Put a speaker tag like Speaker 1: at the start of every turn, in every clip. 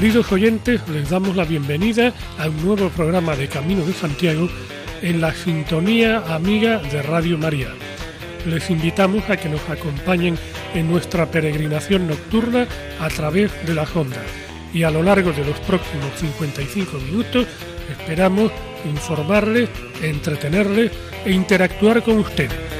Speaker 1: Queridos oyentes, les damos la bienvenida a un nuevo programa de Camino de Santiago en la sintonía amiga de Radio María. Les invitamos a que nos acompañen en nuestra peregrinación nocturna a través de las ondas y a lo largo de los próximos 55 minutos esperamos informarles, entretenerles e interactuar con ustedes.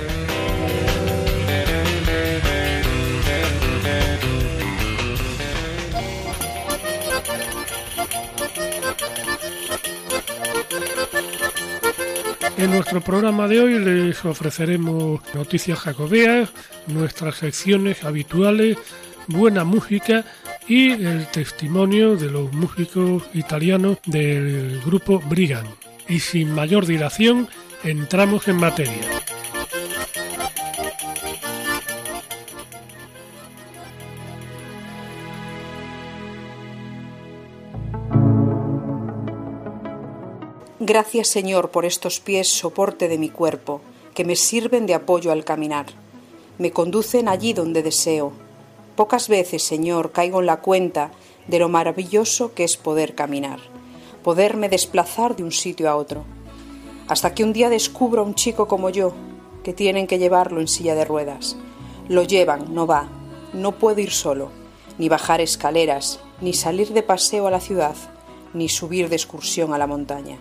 Speaker 1: Nuestro programa de hoy les ofreceremos noticias jacobeas, nuestras secciones habituales, buena música y el testimonio de los músicos italianos del grupo Brigand. Y sin mayor dilación, entramos en materia.
Speaker 2: Gracias Señor por estos pies soporte de mi cuerpo, que me sirven de apoyo al caminar. Me conducen allí donde deseo. Pocas veces, Señor, caigo en la cuenta de lo maravilloso que es poder caminar, poderme desplazar de un sitio a otro. Hasta que un día descubro a un chico como yo, que tienen que llevarlo en silla de ruedas. Lo llevan, no va, no puedo ir solo, ni bajar escaleras, ni salir de paseo a la ciudad, ni subir de excursión a la montaña.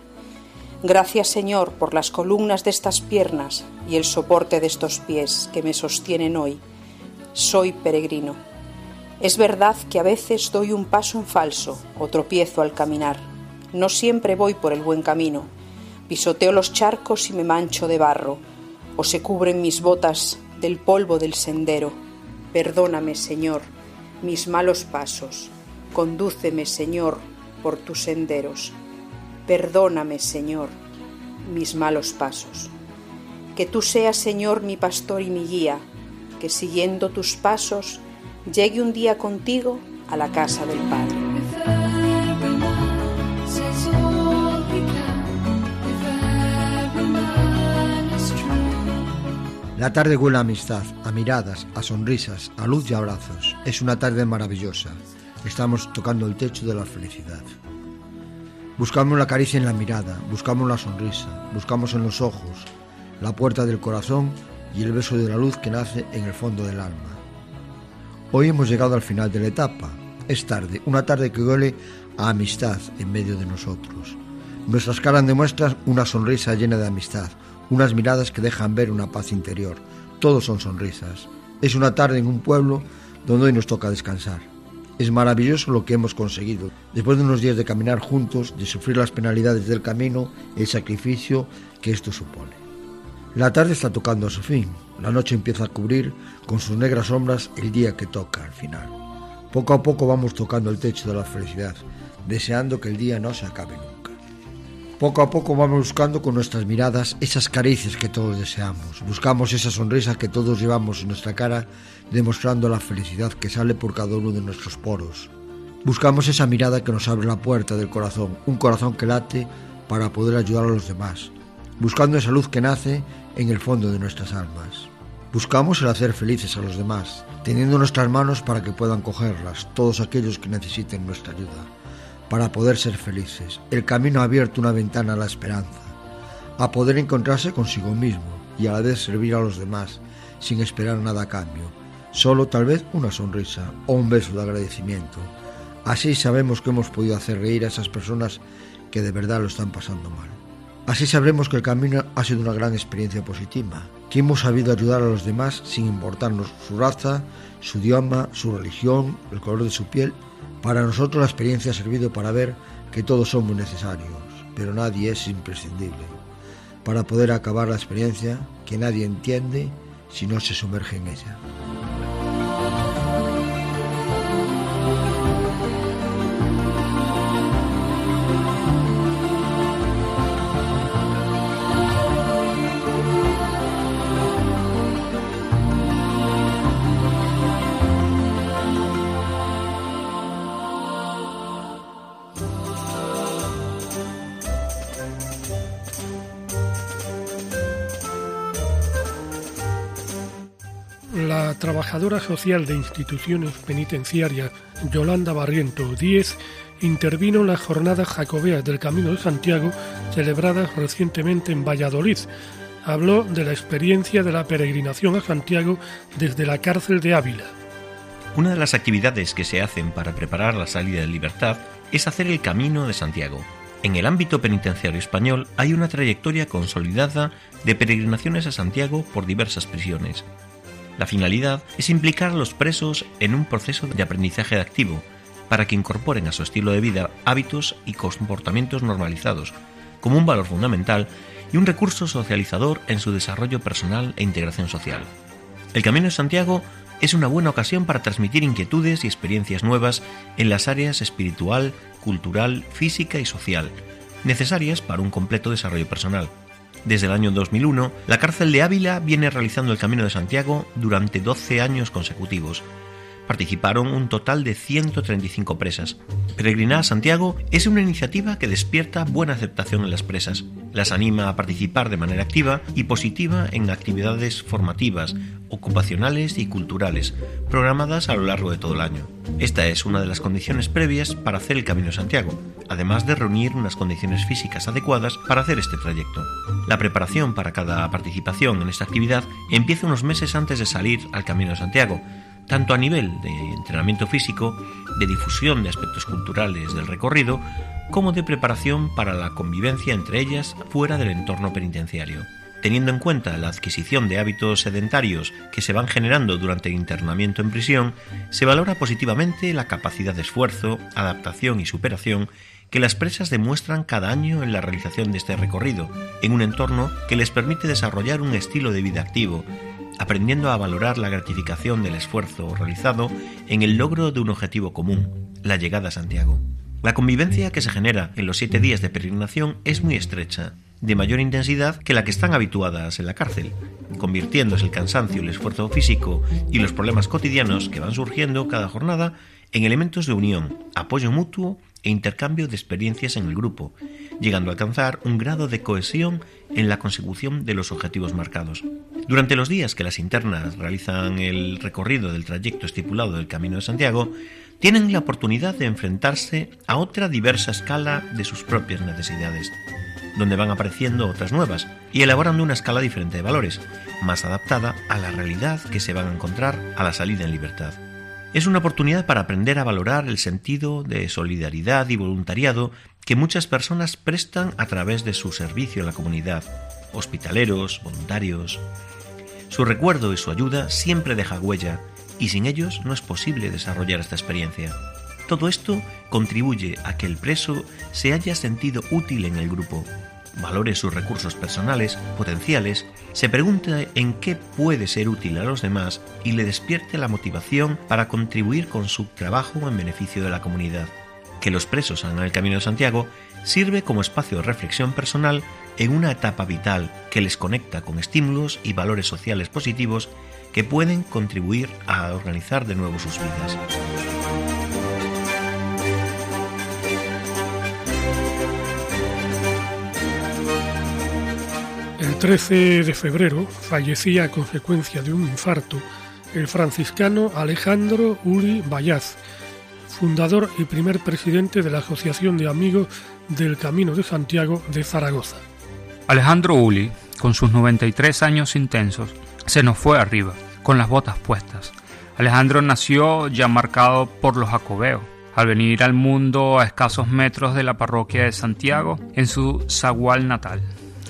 Speaker 2: Gracias Señor por las columnas de estas piernas y el soporte de estos pies que me sostienen hoy. Soy peregrino. Es verdad que a veces doy un paso en falso o tropiezo al caminar. No siempre voy por el buen camino. Pisoteo los charcos y me mancho de barro, o se cubren mis botas del polvo del sendero. Perdóname, Señor, mis malos pasos. Condúceme, Señor, por tus senderos. Perdóname, Señor, mis malos pasos. Que tú seas, Señor, mi pastor y mi guía, que siguiendo tus pasos llegue un día contigo a la casa del Padre.
Speaker 3: La tarde huele a amistad, a miradas, a sonrisas, a luz y abrazos. Es una tarde maravillosa. Estamos tocando el techo de la felicidad. Buscamos la caricia en la mirada, buscamos la sonrisa, buscamos en los ojos, la puerta del corazón y el beso de la luz que nace en el fondo del alma. Hoy hemos llegado al final de la etapa. Es tarde, una tarde que huele a amistad en medio de nosotros. Nuestras caras demuestran una sonrisa llena de amistad, unas miradas que dejan ver una paz interior. Todos son sonrisas. Es una tarde en un pueblo donde hoy nos toca descansar. Es maravilloso lo que hemos conseguido. Después de unos días de caminar juntos, de sufrir las penalidades del camino, el sacrificio que esto supone. La tarde está tocando a su fin. La noche empieza a cubrir con sus negras sombras el día que toca al final. Poco a poco vamos tocando el techo de la felicidad, deseando que el día no se acabe nunca. Poco a poco vamos buscando con nuestras miradas esas caricias que todos deseamos. Buscamos esa sonrisa que todos llevamos en nuestra cara demostrando la felicidad que sale por cada uno de nuestros poros. Buscamos esa mirada que nos abre la puerta del corazón, un corazón que late para poder ayudar a los demás, buscando esa luz que nace en el fondo de nuestras almas. Buscamos el hacer felices a los demás, teniendo nuestras manos para que puedan cogerlas todos aquellos que necesiten nuestra ayuda, para poder ser felices. El camino ha abierto una ventana a la esperanza, a poder encontrarse consigo mismo y a la vez servir a los demás sin esperar nada a cambio, solo tal vez una sonrisa o un beso de agradecimiento. Así sabemos que hemos podido hacer reír a esas personas que de verdad lo están pasando mal. Así sabremos que el camino ha sido una gran experiencia positiva, que hemos sabido ayudar a los demás sin importarnos su raza, su idioma, su religión, el color de su piel. Para nosotros la experiencia ha servido para ver que todos somos necesarios, pero nadie es imprescindible. Para poder acabar la experiencia que nadie entiende si no se sumerge en ella.
Speaker 1: Trabajadora social de instituciones penitenciarias Yolanda Barriento Díez intervino en las jornadas jacobeas del Camino de Santiago celebradas recientemente en Valladolid. Habló de la experiencia de la peregrinación a Santiago desde la cárcel de Ávila.
Speaker 4: Una de las actividades que se hacen para preparar la salida de libertad es hacer el Camino de Santiago. En el ámbito penitenciario español hay una trayectoria consolidada de peregrinaciones a Santiago por diversas prisiones. La finalidad es implicar a los presos en un proceso de aprendizaje activo, para que incorporen a su estilo de vida hábitos y comportamientos normalizados, como un valor fundamental y un recurso socializador en su desarrollo personal e integración social. El Camino de Santiago es una buena ocasión para transmitir inquietudes y experiencias nuevas en las áreas espiritual, cultural, física y social, necesarias para un completo desarrollo personal. Desde el año 2001, la cárcel de Ávila viene realizando el Camino de Santiago durante 12 años consecutivos, participaron un total de 135 presas. Peregrinar a Santiago es una iniciativa que despierta buena aceptación en las presas. Las anima a participar de manera activa y positiva en actividades formativas, ocupacionales y culturales, programadas a lo largo de todo el año. Esta es una de las condiciones previas para hacer el Camino de Santiago, además de reunir unas condiciones físicas adecuadas para hacer este trayecto. La preparación para cada participación en esta actividad empieza unos meses antes de salir al Camino de Santiago, tanto a nivel de entrenamiento físico, de difusión de aspectos culturales del recorrido, como de preparación para la convivencia entre ellas fuera del entorno penitenciario. Teniendo en cuenta la adquisición de hábitos sedentarios que se van generando durante el internamiento en prisión, se valora positivamente la capacidad de esfuerzo, adaptación y superación que las presas demuestran cada año en la realización de este recorrido, en un entorno que les permite desarrollar un estilo de vida activo, aprendiendo a valorar la gratificación del esfuerzo realizado en el logro de un objetivo común, la llegada a Santiago. La convivencia que se genera en los siete días de peregrinación es muy estrecha, de mayor intensidad que la que están habituadas en la cárcel, convirtiéndose el cansancio, el esfuerzo físico y los problemas cotidianos que van surgiendo cada jornada en elementos de unión, apoyo mutuo e intercambio de experiencias en el grupo, llegando a alcanzar un grado de cohesión en la consecución de los objetivos marcados. Durante los días que las internas realizan el recorrido del trayecto estipulado del Camino de Santiago, tienen la oportunidad de enfrentarse a otra diversa escala de sus propias necesidades, donde van apareciendo otras nuevas y elaborando una escala diferente de valores, más adaptada a la realidad que se van a encontrar a la salida en libertad. Es una oportunidad para aprender a valorar el sentido de solidaridad y voluntariado que muchas personas prestan a través de su servicio a la comunidad, hospitaleros, voluntarios. Su recuerdo y su ayuda siempre deja huella y sin ellos no es posible desarrollar esta experiencia. Todo esto contribuye a que el preso se haya sentido útil en el grupo, valore sus recursos personales, potenciales, se pregunte en qué puede ser útil a los demás y le despierte la motivación para contribuir con su trabajo en beneficio de la comunidad. Que los presos hagan el Camino de Santiago sirve como espacio de reflexión personal en una etapa vital que les conecta con estímulos y valores sociales positivos que pueden contribuir a organizar de nuevo sus vidas.
Speaker 1: 13 de febrero fallecía a consecuencia de un infarto el franciscano Alejandro Uli Bayaz, fundador y primer presidente de la Asociación de Amigos del Camino de Santiago de Zaragoza.
Speaker 5: Alejandro Uli, con sus 93 años intensos, se nos fue arriba, con las botas puestas. Alejandro nació ya marcado por los jacobeos. Al venir al mundo a escasos metros de la parroquia de Santiago, en su zagual natal,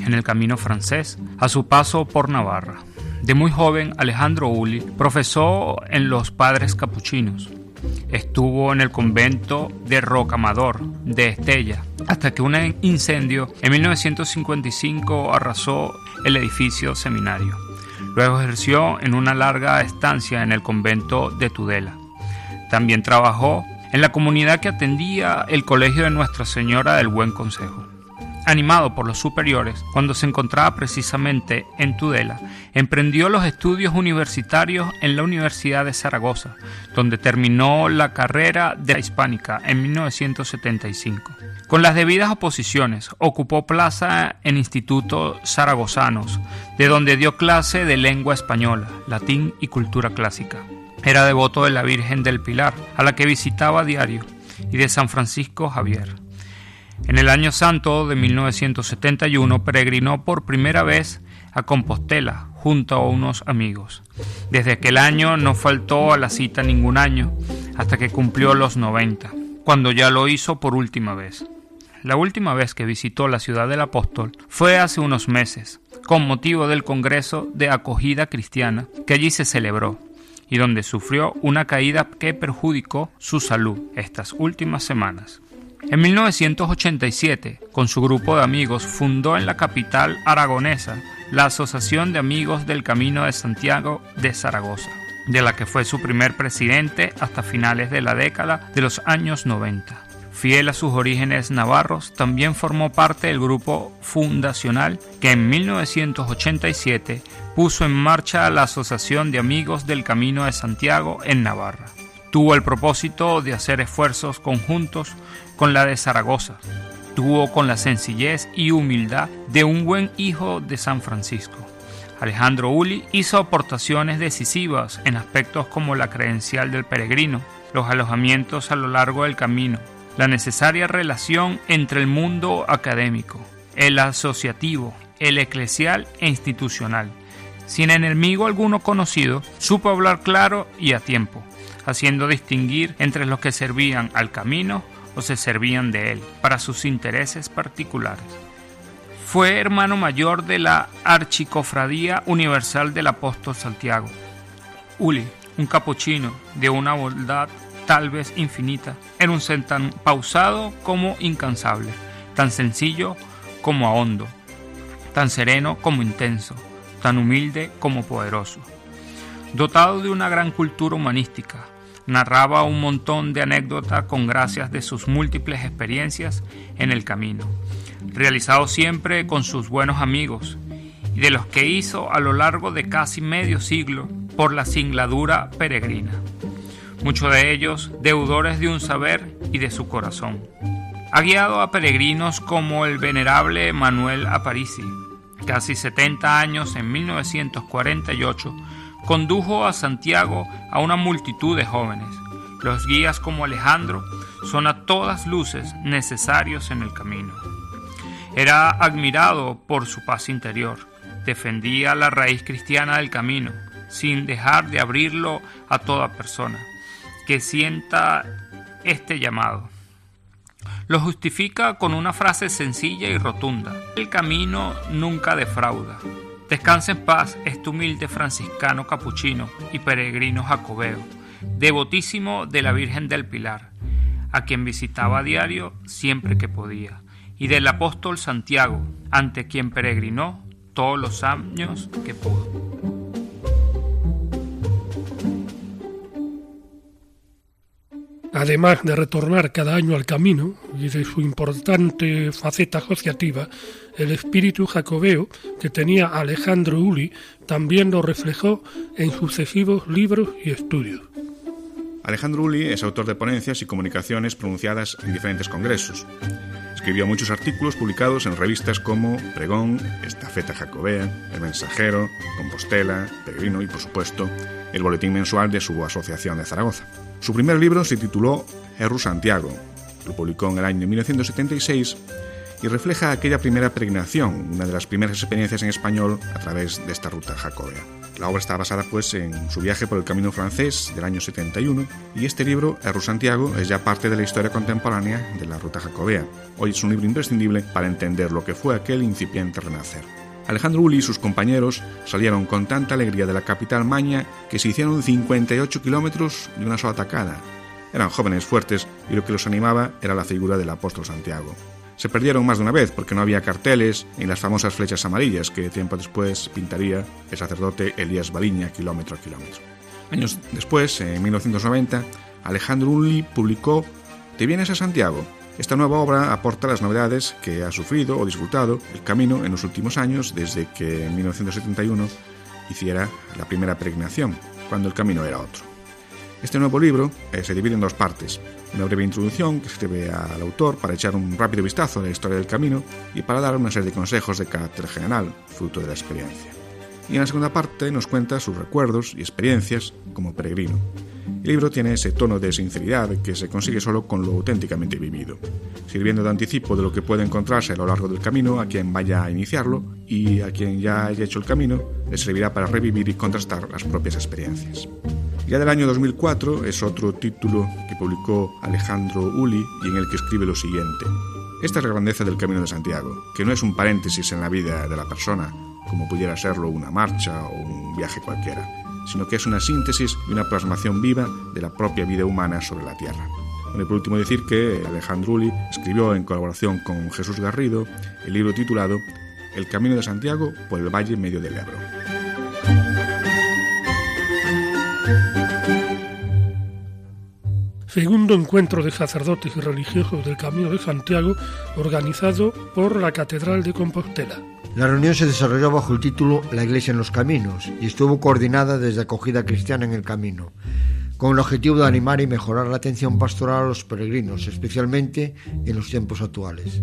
Speaker 5: en el camino francés, a su paso por Navarra. De muy joven, Alejandro Uli profesó en los padres capuchinos. Estuvo en el convento de Rocamador, de Estella, hasta que un incendio en 1955 arrasó el edificio seminario. Luego ejerció en una larga estancia en el convento de Tudela. También trabajó en la comunidad que atendía el colegio de Nuestra Señora del Buen Consejo. Animado por los superiores, cuando se encontraba precisamente en Tudela, emprendió los estudios universitarios en la Universidad de Zaragoza, donde terminó la carrera de la hispánica en 1975. Con las debidas oposiciones, ocupó plaza en institutos zaragozanos, de donde dio clase de lengua española, latín y cultura clásica. Era devoto de la Virgen del Pilar, a la que visitaba a diario, y de San Francisco Javier. En el año santo de 1971 peregrinó por primera vez a Compostela junto a unos amigos. Desde aquel año no faltó a la cita ningún año hasta que cumplió los 90, cuando ya lo hizo por última vez. La última vez que visitó la ciudad del apóstol fue hace unos meses, con motivo del Congreso de Acogida Cristiana que allí se celebró y donde sufrió una caída que perjudicó su salud estas últimas semanas. En 1987, con su grupo de amigos, fundó en la capital aragonesa la Asociación de Amigos del Camino de Santiago de Zaragoza, de la que fue su primer presidente hasta finales de la década de los años 90. Fiel a sus orígenes navarros, también formó parte del grupo fundacional que en 1987 puso en marcha la Asociación de Amigos del Camino de Santiago en Navarra. Tuvo el propósito de hacer esfuerzos conjuntos con la de Zaragoza. Tuvo con la sencillez y humildad de un buen hijo de San Francisco. Alejandro Uli hizo aportaciones decisivas en aspectos como la credencial del peregrino, los alojamientos a lo largo del camino, la necesaria relación entre el mundo académico, el asociativo, el eclesial e institucional. Sin enemigo alguno conocido, supo hablar claro y a tiempo, haciendo distinguir entre los que servían al camino o se servían de él, para sus intereses particulares. Fue hermano mayor de la Archicofradía Universal del Apóstol Santiago. Uli, un capuchino de una bondad tal vez infinita, era un ser tan pausado como incansable, tan sencillo como ahondo, tan sereno como intenso, tan humilde como poderoso. Dotado de una gran cultura humanística, narraba un montón de anécdotas con gracias de sus múltiples experiencias en el camino, realizado siempre con sus buenos amigos y de los que hizo a lo largo de casi medio siglo por la singladura peregrina, muchos de ellos deudores de un saber y de su corazón. Ha guiado a peregrinos como el venerable Manuel Aparici, casi 70 años en 1948, condujo a Santiago a una multitud de jóvenes. Los guías como Alejandro son a todas luces necesarios en el camino. Era admirado por su paz interior, defendía la raíz cristiana del camino, sin dejar de abrirlo a toda persona que sienta este llamado. Lo justifica con una frase sencilla y rotunda. El camino nunca defrauda. Descansa en paz este humilde franciscano capuchino y peregrino jacobeo, devotísimo de la Virgen del Pilar, a quien visitaba a diario siempre que podía, y del apóstol Santiago, ante quien peregrinó todos los años que pudo.
Speaker 1: Además de retornar cada año al camino y de su importante faceta asociativa, el espíritu jacobeo que tenía Alejandro Uli también lo reflejó en sucesivos libros y estudios.
Speaker 6: Alejandro Uli es autor de ponencias y comunicaciones pronunciadas en diferentes congresos. Escribió muchos artículos publicados en revistas como Pregón, Estafeta Jacobea, El Mensajero, Compostela, Peregrino y, por supuesto, el boletín mensual de su asociación de Zaragoza. Su primer libro se tituló Erru Santiago. Lo publicó en el año 1976 y refleja aquella primera peregrinación, una de las primeras experiencias en español a través de esta ruta jacobea. La obra está basada pues en su viaje por el camino francés del año 71 y este libro, Erru Santiago, es ya parte de la historia contemporánea de la ruta jacobea. Hoy es un libro imprescindible para entender lo que fue aquel incipiente renacer. Alejandro Uli y sus compañeros salieron con tanta alegría de la capital maña que se hicieron 58 kilómetros de una sola tacada. Eran jóvenes fuertes y lo que los animaba era la figura del apóstol Santiago. Se perdieron más de una vez porque no había carteles ni las famosas flechas amarillas que tiempo después pintaría el sacerdote Elías Baliña kilómetro a kilómetro. Años después, en 1990, Alejandro Uli publicó ¿Te vienes a Santiago? Esta nueva obra aporta las novedades que ha sufrido o disfrutado el camino en los últimos años desde que en 1971 hiciera la primera peregrinación, cuando el camino era otro. Este nuevo libro eh, se divide en dos partes. Una breve introducción que escribe al autor para echar un rápido vistazo a la historia del camino y para dar una serie de consejos de carácter general, fruto de la experiencia. Y en la segunda parte nos cuenta sus recuerdos y experiencias como peregrino. El libro tiene ese tono de sinceridad que se consigue solo con lo auténticamente vivido, sirviendo de anticipo de lo que puede encontrarse a lo largo del camino a quien vaya a iniciarlo y a quien ya haya hecho el camino le servirá para revivir y contrastar las propias experiencias. Ya del año 2004 es otro título que publicó Alejandro Uli y en el que escribe lo siguiente. Esta es la grandeza del Camino de Santiago, que no es un paréntesis en la vida de la persona, como pudiera serlo una marcha o un viaje cualquiera, sino que es una síntesis y una plasmación viva de la propia vida humana sobre la Tierra. Bueno, por último decir que Alejandro Uli escribió en colaboración con Jesús Garrido el libro titulado El Camino de Santiago por el Valle Medio del Ebro.
Speaker 1: Segundo encuentro de sacerdotes y religiosos del Camino de Santiago organizado por la Catedral de Compostela.
Speaker 3: La reunión se desarrolló bajo el título La Iglesia en los Caminos y estuvo coordinada desde Acogida Cristiana en el Camino, con el objetivo de animar y mejorar la atención pastoral a los peregrinos, especialmente en los tiempos actuales.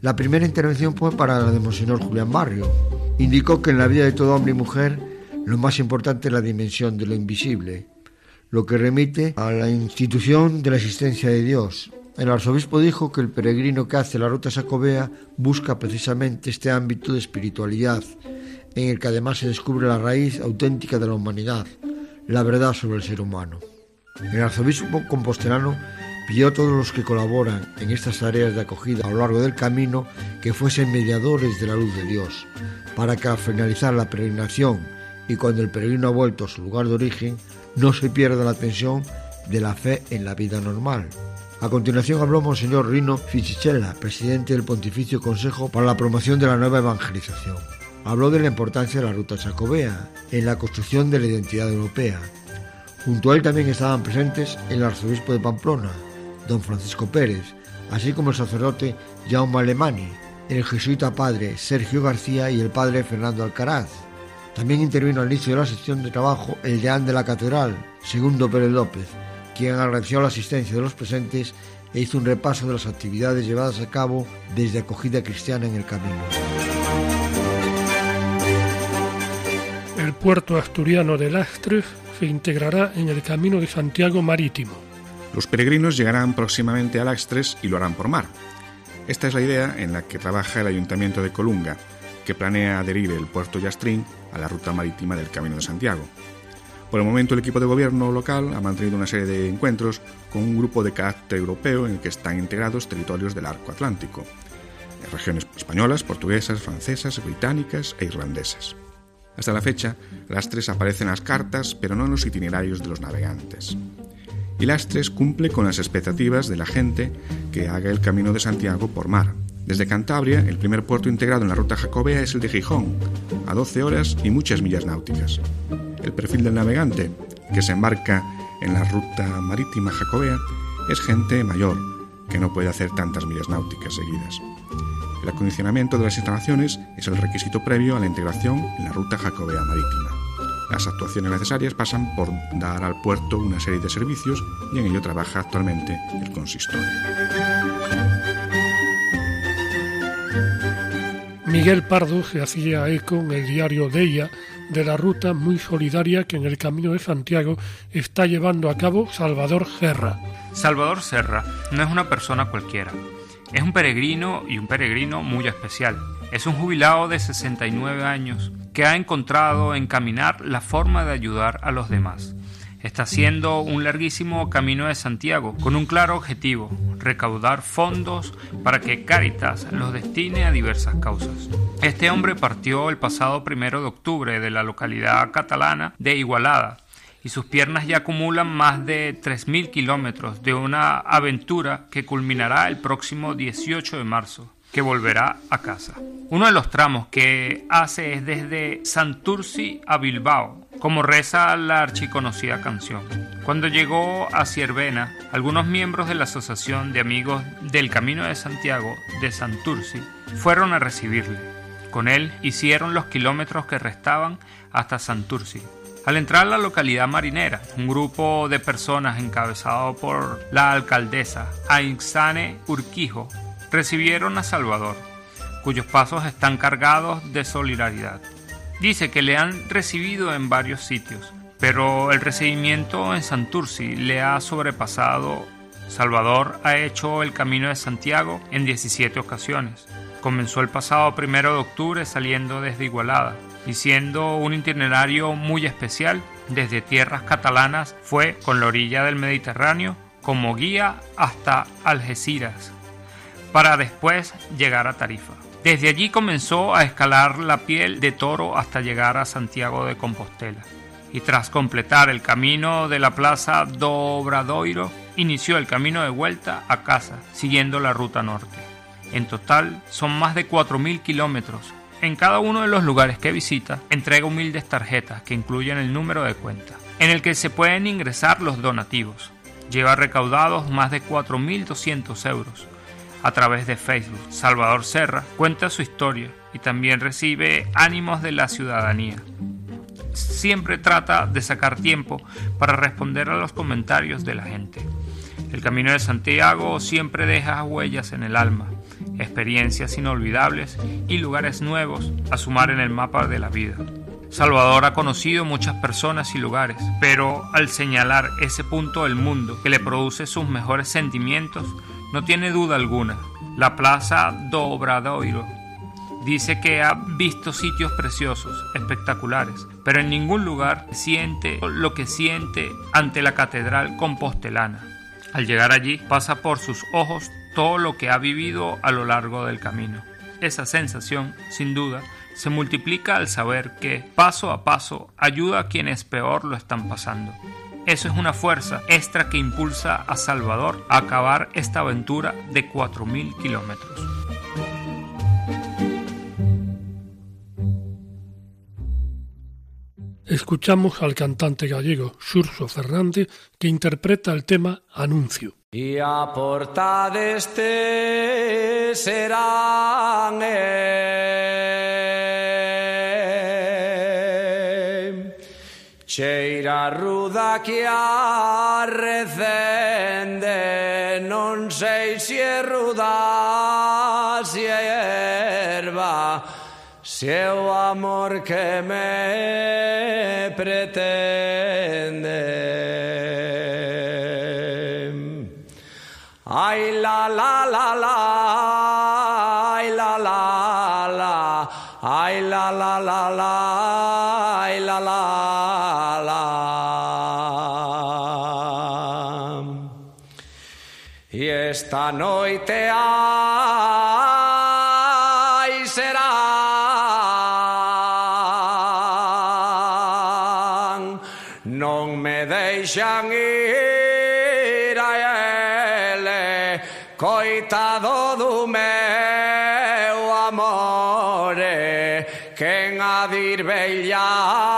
Speaker 3: La primera intervención fue para la de Monseñor Julián Barrio. Indicó que en la vida de todo hombre y mujer lo más importante es la dimensión de lo invisible, lo que remite a la institución de la existencia de Dios. El arzobispo dijo que el peregrino que hace la ruta sacobea busca precisamente este ámbito de espiritualidad, en el que además se descubre la raíz auténtica de la humanidad, la verdad sobre el ser humano. El arzobispo compostelano pidió a todos los que colaboran en estas tareas de acogida a lo largo del camino que fuesen mediadores de la luz de Dios, para que al finalizar la peregrinación y cuando el peregrino ha vuelto a su lugar de origen, no se pierda la tensión de la fe en la vida normal. A continuación habló Monseñor Rino Fichichella, presidente del Pontificio Consejo para la Promoción de la Nueva Evangelización. Habló de la importancia de la ruta chacobea en la construcción de la identidad europea. Junto a él también estaban presentes el arzobispo de Pamplona, don Francisco Pérez, así como el sacerdote Jaume Alemani, el jesuita padre Sergio García y el padre Fernando Alcaraz. También intervino al inicio de la sección de trabajo el deán de la catedral, Segundo Pérez López, quien agradeció la asistencia de los presentes e hizo un repaso de las actividades llevadas a cabo desde acogida cristiana en el camino.
Speaker 1: El puerto asturiano de Lastres se integrará en el Camino de Santiago Marítimo.
Speaker 6: Los peregrinos llegarán próximamente a Lastres y lo harán por mar. Esta es la idea en la que trabaja el Ayuntamiento de Colunga, que planea adherir el puerto Yastrín a la ruta marítima del Camino de Santiago. Por el momento el equipo de gobierno local ha mantenido una serie de encuentros con un grupo de carácter europeo en el que están integrados territorios del arco atlántico, regiones españolas, portuguesas, francesas, británicas e irlandesas. Hasta la fecha, Lastres aparece en las cartas, pero no en los itinerarios de los navegantes. Y Lastres cumple con las expectativas de la gente que haga el camino de Santiago por mar, desde Cantabria, el primer puerto integrado en la ruta jacobea es el de Gijón, a 12 horas y muchas millas náuticas. El perfil del navegante, que se embarca en la ruta marítima jacobea, es gente mayor, que no puede hacer tantas millas náuticas seguidas. El acondicionamiento de las instalaciones es el requisito previo a la integración en la ruta jacobea marítima. Las actuaciones necesarias pasan por dar al puerto una serie de servicios y en ello trabaja actualmente el consistorio.
Speaker 1: Miguel Pardo se hacía eco en el diario Deia de la ruta muy solidaria que en el Camino de Santiago está llevando a cabo Salvador Serra.
Speaker 5: Salvador Serra no es una persona cualquiera. Es un peregrino y un peregrino muy especial. Es un jubilado de 69 años que ha encontrado en caminar la forma de ayudar a los demás. Está haciendo un larguísimo camino de Santiago con un claro objetivo, recaudar fondos para que Caritas los destine a diversas causas. Este hombre partió el pasado primero de octubre de la localidad catalana de Igualada y sus piernas ya acumulan más de 3.000 kilómetros de una aventura que culminará el próximo 18 de marzo que volverá a casa. Uno de los tramos que hace es desde Santurci a Bilbao, como reza la archiconocida canción. Cuando llegó a Ciervena, algunos miembros de la Asociación de Amigos del Camino de Santiago de Santurci fueron a recibirle. Con él hicieron los kilómetros que restaban hasta Santurci. Al entrar a la localidad marinera, un grupo de personas encabezado por la alcaldesa Ainxane Urquijo recibieron a Salvador, cuyos pasos están cargados de solidaridad. Dice que le han recibido en varios sitios, pero el recibimiento en Santurci le ha sobrepasado. Salvador ha hecho el camino de Santiago en 17 ocasiones. Comenzó el pasado primero de octubre saliendo desde Igualada y siendo un itinerario muy especial, desde tierras catalanas fue con la orilla del Mediterráneo como guía hasta Algeciras, para después llegar a Tarifa. Desde allí comenzó a escalar la piel de toro hasta llegar a Santiago de Compostela. Y tras completar el camino de la plaza do Obradoiro, inició el camino de vuelta a casa, siguiendo la ruta norte. En total son más de 4.000 kilómetros. En cada uno de los lugares que visita, entrega humildes tarjetas que incluyen el número de cuenta, en el que se pueden ingresar los donativos. Lleva recaudados más de 4.200 euros a través de Facebook. Salvador Serra cuenta su historia y también recibe ánimos de la ciudadanía. Siempre trata de sacar tiempo para responder a los comentarios de la gente. El Camino de Santiago siempre deja huellas en el alma, experiencias inolvidables y lugares nuevos a sumar en el mapa de la vida. Salvador ha conocido muchas personas y lugares, pero al señalar ese punto del mundo que le produce sus mejores sentimientos, no tiene duda alguna, la Plaza do Obradoiro. Dice que ha visto sitios preciosos, espectaculares, pero en ningún lugar siente lo que siente ante la catedral compostelana. Al llegar allí pasa por sus ojos todo lo que ha vivido a lo largo del camino. Esa sensación, sin duda, se multiplica al saber que, paso a paso, ayuda a quienes peor lo están pasando. Eso es una fuerza extra que impulsa a Salvador a acabar esta aventura de 4.000 kilómetros.
Speaker 1: Escuchamos al cantante gallego Xurso Fernández que interpreta el tema Anuncio.
Speaker 7: Y a porta este serán Cheira ruda que arrecende Non sei se é ruda, se é erva Se é o amor que me pretende. Ai la la la la Ai la la la Ai la la la la Ai la la. Esta noite ai serán Non me deixan ir a ele Coitado do meu amore Quen a dir vellar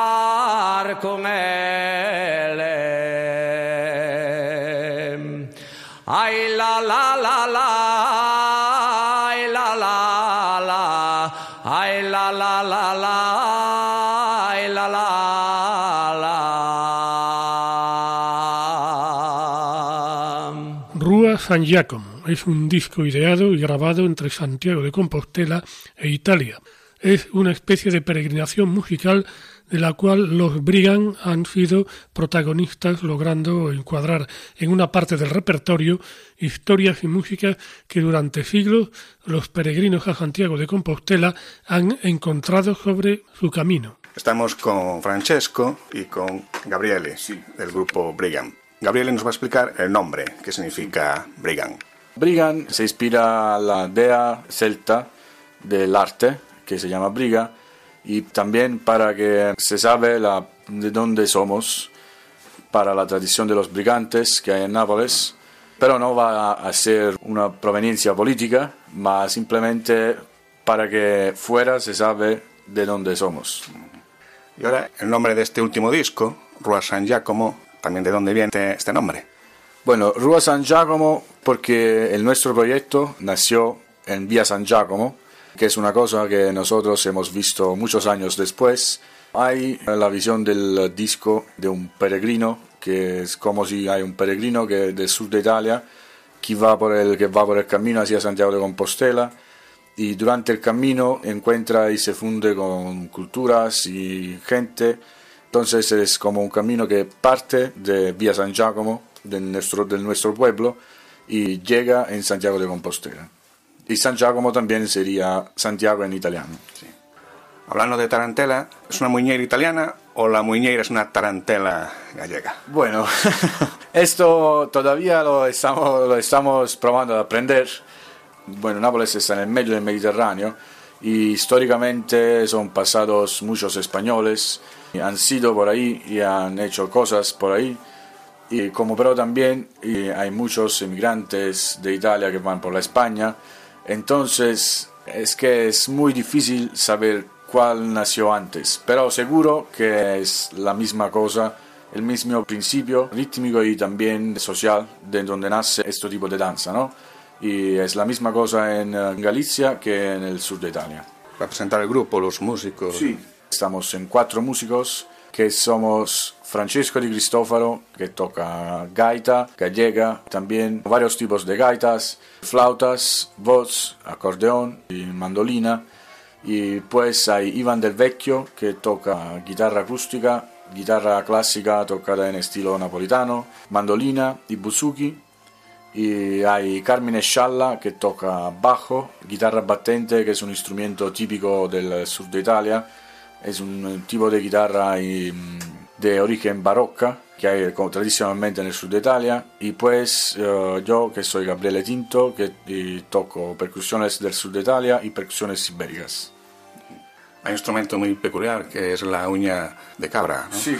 Speaker 7: Ay
Speaker 1: Rúa San Giacomo es un disco ideado y grabado entre Santiago de Compostela e Italia. Es una especie de peregrinación musical de la cual los Brigand han sido protagonistas, logrando encuadrar en una parte del repertorio historias y músicas que durante siglos los peregrinos a Santiago de Compostela han encontrado sobre su camino.
Speaker 6: Estamos con Francesco y con Gabriele, del grupo Brigand. Gabriele nos va a explicar el nombre, qué significa Brigand.
Speaker 8: Brigand se inspira a la dea celta del arte, que se llama Briga, y también para que se sabe la, de dónde somos, para la tradición de los brigantes que hay en Nápoles, pero no va a ser una proveniencia política, más simplemente para que fuera se sabe de dónde somos.
Speaker 6: Y ahora, el nombre de este último disco, Rua San Giacomo, también de dónde viene este nombre.
Speaker 8: Bueno, Rua San Giacomo porque el nuestro proyecto nació en Vía San Giacomo, que es una cosa que nosotros hemos visto muchos años después. Hay la visión del disco de un peregrino, que es como si hay un peregrino que del sur de Italia que va por el, que va por el camino hacia Santiago de Compostela y durante el camino encuentra y se funde con culturas y gente. Entonces es como un camino que parte de Vía San Giacomo, de nuestro, del nuestro pueblo, y llega en Santiago de Compostela. Y San Giacomo también sería Santiago en italiano.
Speaker 6: Hablando de tarantela, ¿es una muñeira italiana o la muñeira es una tarantela gallega?
Speaker 8: Bueno, esto todavía lo estamos, lo estamos probando a aprender. Bueno, Nápoles está en el medio del Mediterráneo y históricamente son pasados muchos españoles, han sido por ahí y han hecho cosas por ahí. Y como pero también y hay muchos inmigrantes de Italia que van por la España, entonces es que es muy difícil saber cuál nació antes, pero seguro que es la misma cosa, el mismo principio rítmico y también social de donde nace este tipo de danza, ¿no? Y es la misma cosa en Galicia que en el sur de Italia.
Speaker 6: Va a presentar el grupo, los músicos.
Speaker 8: Sí, estamos en cuatro músicos que somos Francesco Di Cristofaro, que toca gaita, gallega, también varios tipos de gaitas, flautas, voz, acordeón y mandolina. Y pues hay Ivan del Vecchio, que toca guitarra acústica, guitarra clásica tocada en estilo napolitano, mandolina y buzuki. Y hay Carmine Scialla, que toca bajo, guitarra battente, que es un instrumento típico del sur de Italia. Es un tipo de guitarra de origen barroca que hay tradicionalmente en el sur de Italia. Y pues uh, yo, que soy Gabriele Tinto, que toco percusiones del sur de Italia y percusiones ibéricas.
Speaker 6: Hay un instrumento muy peculiar que es la uña de cabra. ¿no?
Speaker 8: Sí.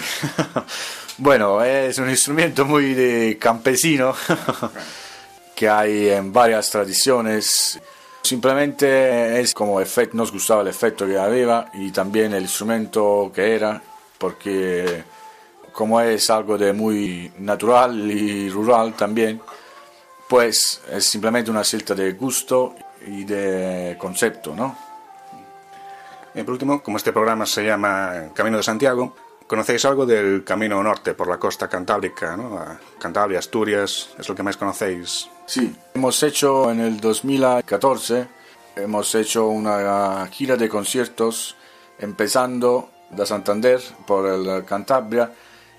Speaker 8: bueno, es un instrumento muy de campesino que hay en varias tradiciones. Simplemente es como efecto, nos gustaba el efecto que había y también el instrumento que era, porque como es algo de muy natural y rural también, pues es simplemente una celta de gusto y de concepto, ¿no?
Speaker 6: Y por último, como este programa se llama Camino de Santiago, ¿conocéis algo del Camino Norte por la costa cantábrica, ¿no? Cantabria, Asturias, es lo que más conocéis?
Speaker 8: Sí, hemos hecho en el 2014, hemos hecho una gira de conciertos empezando de Santander por el Cantabria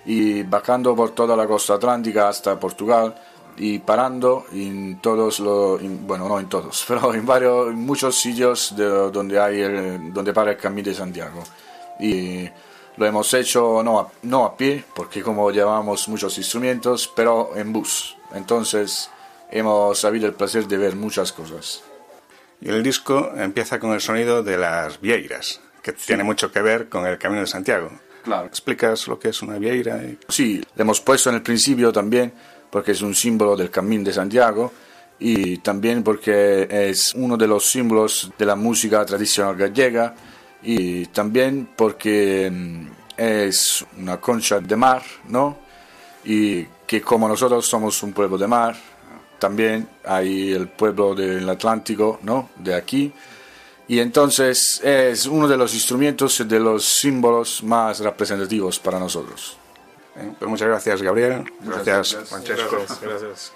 Speaker 8: y bajando por toda la costa atlántica hasta Portugal y parando en todos los, bueno, no en todos, pero en varios, muchos sitios de, donde hay el, donde para el Camino de Santiago. Y lo hemos hecho no a, no a pie, porque como llevamos muchos instrumentos, pero en bus. Entonces hemos habido el placer de ver muchas cosas.
Speaker 6: Y el disco empieza con el sonido de las vieiras, que sí. tiene mucho que ver con el Camino de Santiago.
Speaker 8: Claro.
Speaker 6: ¿Explicas lo que es una vieira?
Speaker 8: Sí, le hemos puesto en el principio también porque es un símbolo del Camino de Santiago y también porque es uno de los símbolos de la música tradicional gallega y también porque es una concha de mar, ¿no? Y que como nosotros somos un pueblo de mar, también hay el pueblo del Atlántico, ¿no? De aquí. Y entonces es uno de los instrumentos, de los símbolos más representativos para nosotros.
Speaker 6: Pues muchas gracias, Gabriel. Gracias,
Speaker 8: gracias.
Speaker 6: Francesco.
Speaker 8: Gracias, gracias.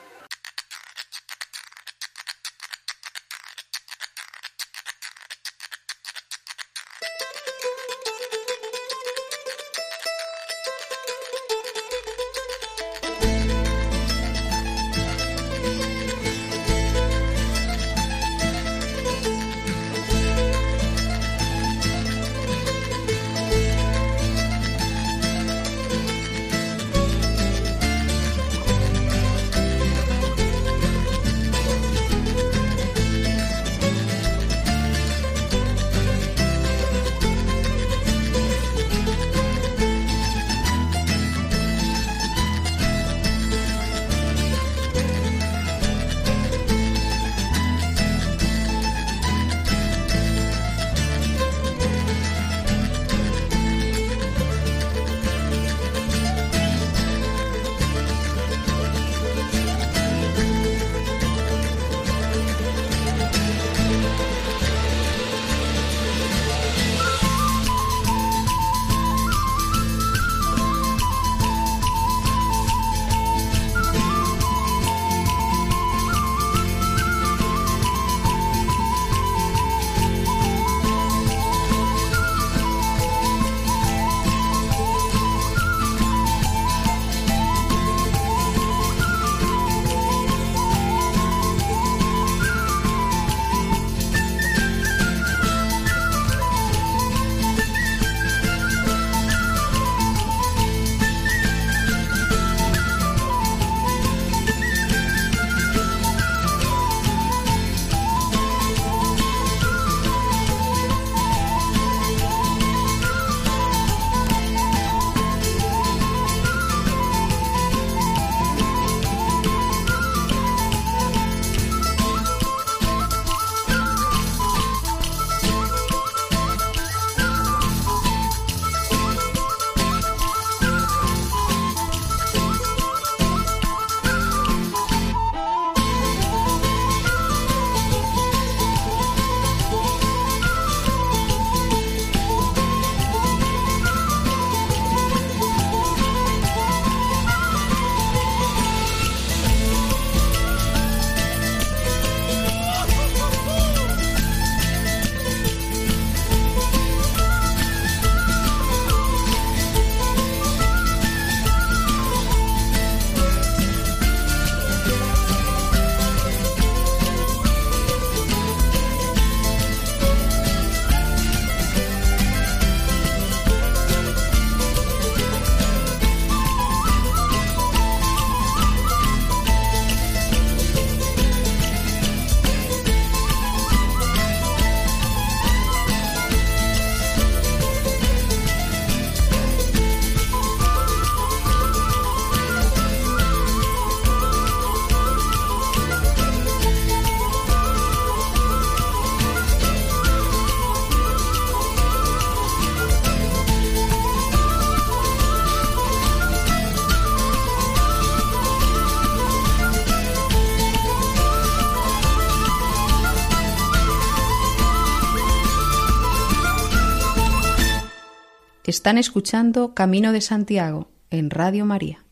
Speaker 2: Están escuchando Camino de Santiago en Radio María.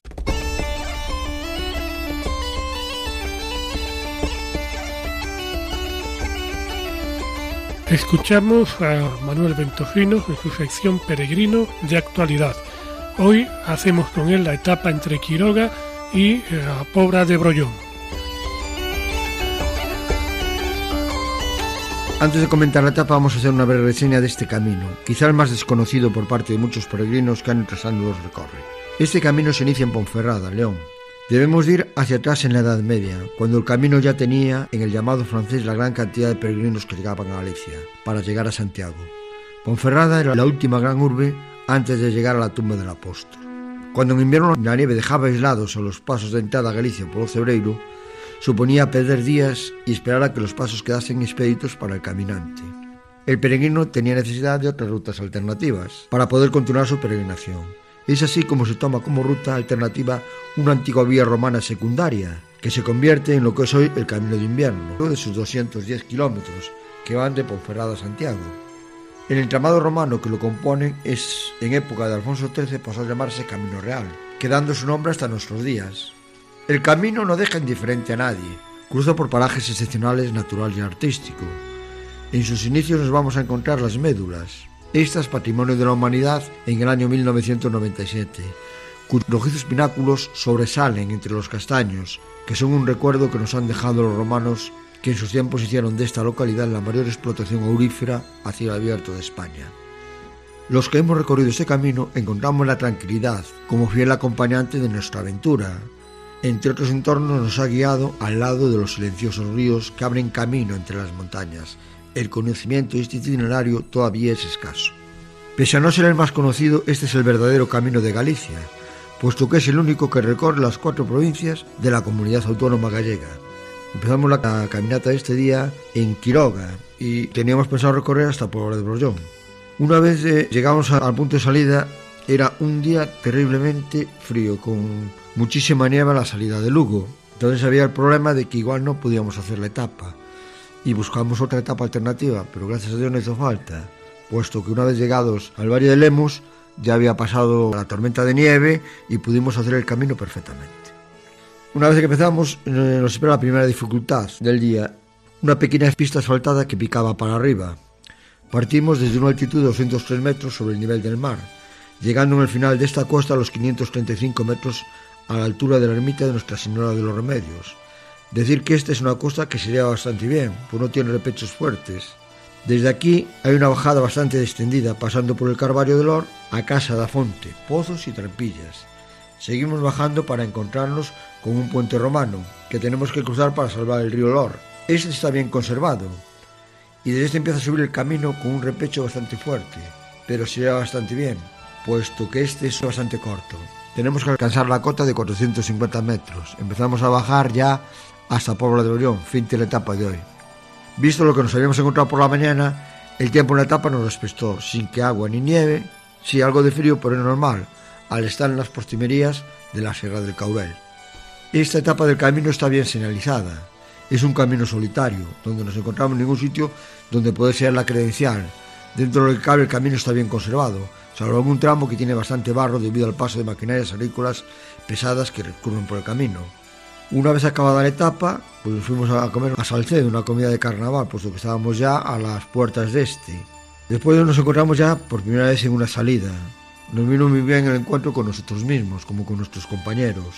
Speaker 1: Escuchamos a Manuel Ventojino en su sección Peregrino de Actualidad. Hoy hacemos con él la etapa entre Quiroga y eh, la Pobra de Brollón.
Speaker 3: Antes de comentar la etapa vamos a hacer una breve reseña de este camino, quizá el más desconocido por parte de muchos peregrinos que han trazando los recorre. Este camino se inicia en Ponferrada, León, Debemos ir hacia atrás en la Edad Media, cuando el camino ya tenía en el llamado francés la gran cantidad de peregrinos que llegaban a Galicia para llegar a Santiago. Ponferrada era la última gran urbe antes de llegar a la tumba del apóstol. Cuando en invierno la nieve dejaba aislados a los pasos de entrada a Galicia por Cebreiro, suponía perder días y esperar a que los pasos quedasen expeditos para el caminante. El peregrino tenía necesidad de otras rutas alternativas para poder continuar su peregrinación. Es así como se toma como ruta alternativa una antigua vía romana secundaria, que se convierte en lo que es hoy el Camino de Invierno, de sus 210 kilómetros, que van de Ponferrada a Santiago. El entramado romano que lo compone es, en época de Alfonso XIII, pasó a llamarse Camino Real, quedando su nombre hasta nuestros días. El camino no deja indiferente a nadie, cruza por parajes excepcionales natural y artístico. En sus inicios nos vamos a encontrar las médulas, estas patrimonio de la humanidad en el año 1997, cuyos rojizos pináculos sobresalen entre los castaños, que son un recuerdo que nos han dejado los romanos que en sus tiempos hicieron de esta localidad la mayor explotación aurífera a cielo abierto de España. Los que hemos recorrido este camino encontramos la tranquilidad como fiel acompañante de nuestra aventura. Entre otros entornos nos ha guiado al lado de los silenciosos ríos que abren camino entre las montañas, el conocimiento itinerario todavía es escaso. Pese a no ser el más conocido, este es el verdadero camino de Galicia, puesto que es el único que recorre las cuatro provincias de la comunidad autónoma gallega. Empezamos la caminata este día en Quiroga y teníamos pensado recorrer hasta Puebla de Brollón. Una vez eh, llegamos al punto de salida, era un día terriblemente frío, con muchísima nieve a la salida de Lugo. Entonces había el problema de que igual no podíamos hacer la etapa y buscamos otra etapa alternativa, pero gracias a Dios no hizo falta, puesto que una vez llegados al Valle de Lemos ya había pasado la tormenta de nieve y pudimos hacer el camino perfectamente. Una vez que empezamos, eh, nos espera la primera dificultad del día, una pequeña pista asfaltada que picaba para arriba. Partimos desde una altitud de 203 metros sobre el nivel del mar, llegando en el final de esta costa a los 535 metros a la altura de la ermita de Nuestra Señora de los Remedios, Decir que esta es una costa que se lleva bastante bien, pues no tiene repechos fuertes. Desde aquí hay una bajada bastante extendida, pasando por el Carvario del Or a Casa da Fonte, pozos y trampillas. Seguimos bajando para encontrarnos con un puente romano que tenemos que cruzar para salvar el río Lor. Este está bien conservado y desde este empieza a subir el camino con un repecho bastante fuerte, pero se lleva bastante bien, puesto que este es bastante corto. Tenemos que alcanzar la cota de 450 metros. Empezamos a bajar ya hasta Puebla de Orión, fin de la etapa de hoy. Visto lo que nos habíamos encontrado por la mañana, el tiempo en la etapa nos respetó, sin que agua ni nieve, sí algo de frío, pero es normal, al estar en las postimerías de la Sierra del Caurel. Esta etapa del camino está bien señalizada. Es un camino solitario, donde nos encontramos en ningún sitio donde puede ser la credencial. Dentro del cabe el camino está bien conservado, salvo un tramo que tiene bastante barro debido al paso de maquinarias agrícolas pesadas que recurren por el camino. Una vez acabada la etapa, pues fuimos a comer a Salcedo, una comida de carnaval, puesto que estábamos ya a las puertas de este. Después nos encontramos ya por primera vez en una salida. Nos vino muy bien el encuentro con nosotros mismos, como con nuestros compañeros.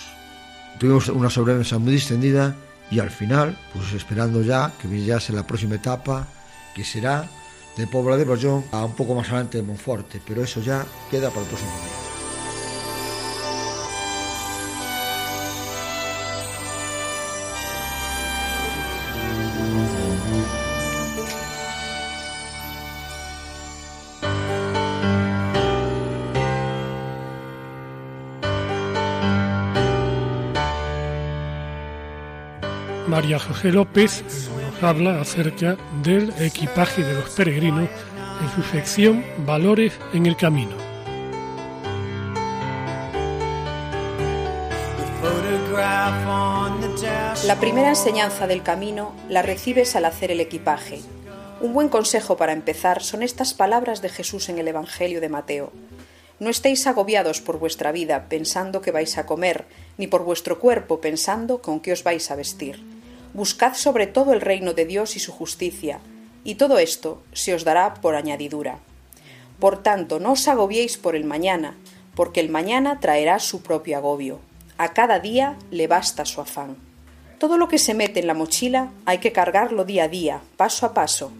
Speaker 3: Tuvimos una sobremesa muy distendida y al final, pues esperando ya que viniese la próxima etapa, que será de Pobla de Brollón a un poco más adelante de Monforte, pero eso ya queda para el próximo día.
Speaker 1: María José López habla acerca del equipaje de los peregrinos en su sección Valores en el Camino.
Speaker 2: La primera enseñanza del camino la recibes al hacer el equipaje. Un buen consejo para empezar son estas palabras de Jesús en el Evangelio de Mateo. No estéis agobiados por vuestra vida pensando que vais a comer, ni por vuestro cuerpo pensando con qué os vais a vestir. Buscad sobre todo el reino de Dios y su justicia, y todo esto se os dará por añadidura. Por tanto, no os agobiéis por el mañana, porque el mañana traerá su propio agobio. A cada día le basta su afán. Todo lo que se mete en la mochila hay que cargarlo día a día, paso a paso.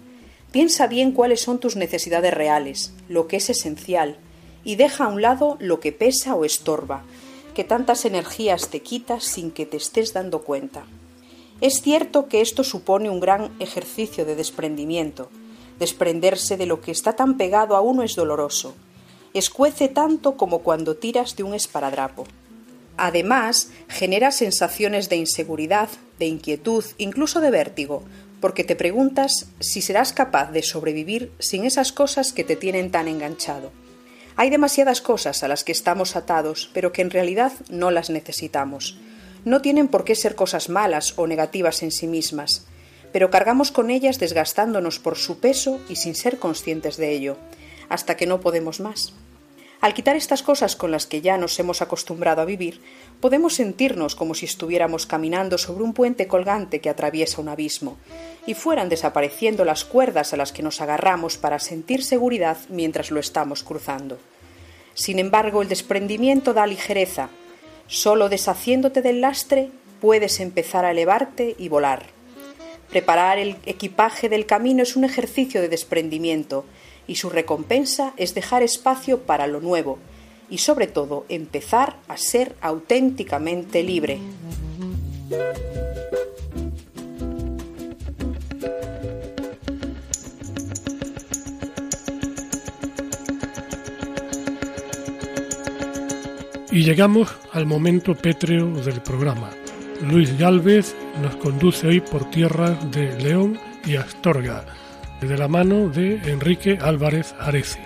Speaker 2: Piensa bien cuáles son tus necesidades reales, lo que es esencial, y deja a un lado lo que pesa o estorba, que tantas energías te quitas sin que te estés dando cuenta. Es cierto que esto supone un gran ejercicio de desprendimiento. Desprenderse de lo que está tan pegado a uno es doloroso. Escuece tanto como cuando tiras de un esparadrapo. Además, genera sensaciones de inseguridad, de inquietud, incluso de vértigo, porque te preguntas si serás capaz de sobrevivir sin esas cosas que te tienen tan enganchado. Hay demasiadas cosas a las que estamos atados, pero que en realidad no las necesitamos. No tienen por qué ser cosas malas o negativas en sí mismas, pero cargamos con ellas desgastándonos por su peso y sin ser conscientes de ello, hasta que no podemos más. Al quitar estas cosas con las que ya nos hemos acostumbrado a vivir, podemos sentirnos como si estuviéramos caminando sobre un puente colgante que atraviesa un abismo, y fueran desapareciendo las cuerdas a las que nos agarramos para sentir seguridad mientras lo estamos cruzando. Sin embargo, el desprendimiento da ligereza. Solo deshaciéndote del lastre puedes empezar a elevarte y volar. Preparar el equipaje del camino es un ejercicio de desprendimiento, y su recompensa es dejar espacio para lo nuevo y sobre todo empezar a ser auténticamente libre.
Speaker 1: Y llegamos al momento pétreo del programa. Luis Galvez nos conduce hoy por tierras de León y Astorga de la mano de Enrique Álvarez Arece.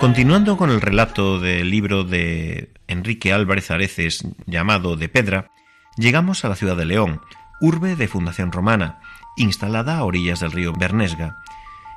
Speaker 4: Continuando con el relato del libro de Enrique Álvarez Areces llamado De Pedra, llegamos a la ciudad de León, urbe de fundación romana, instalada a orillas del río Bernesga,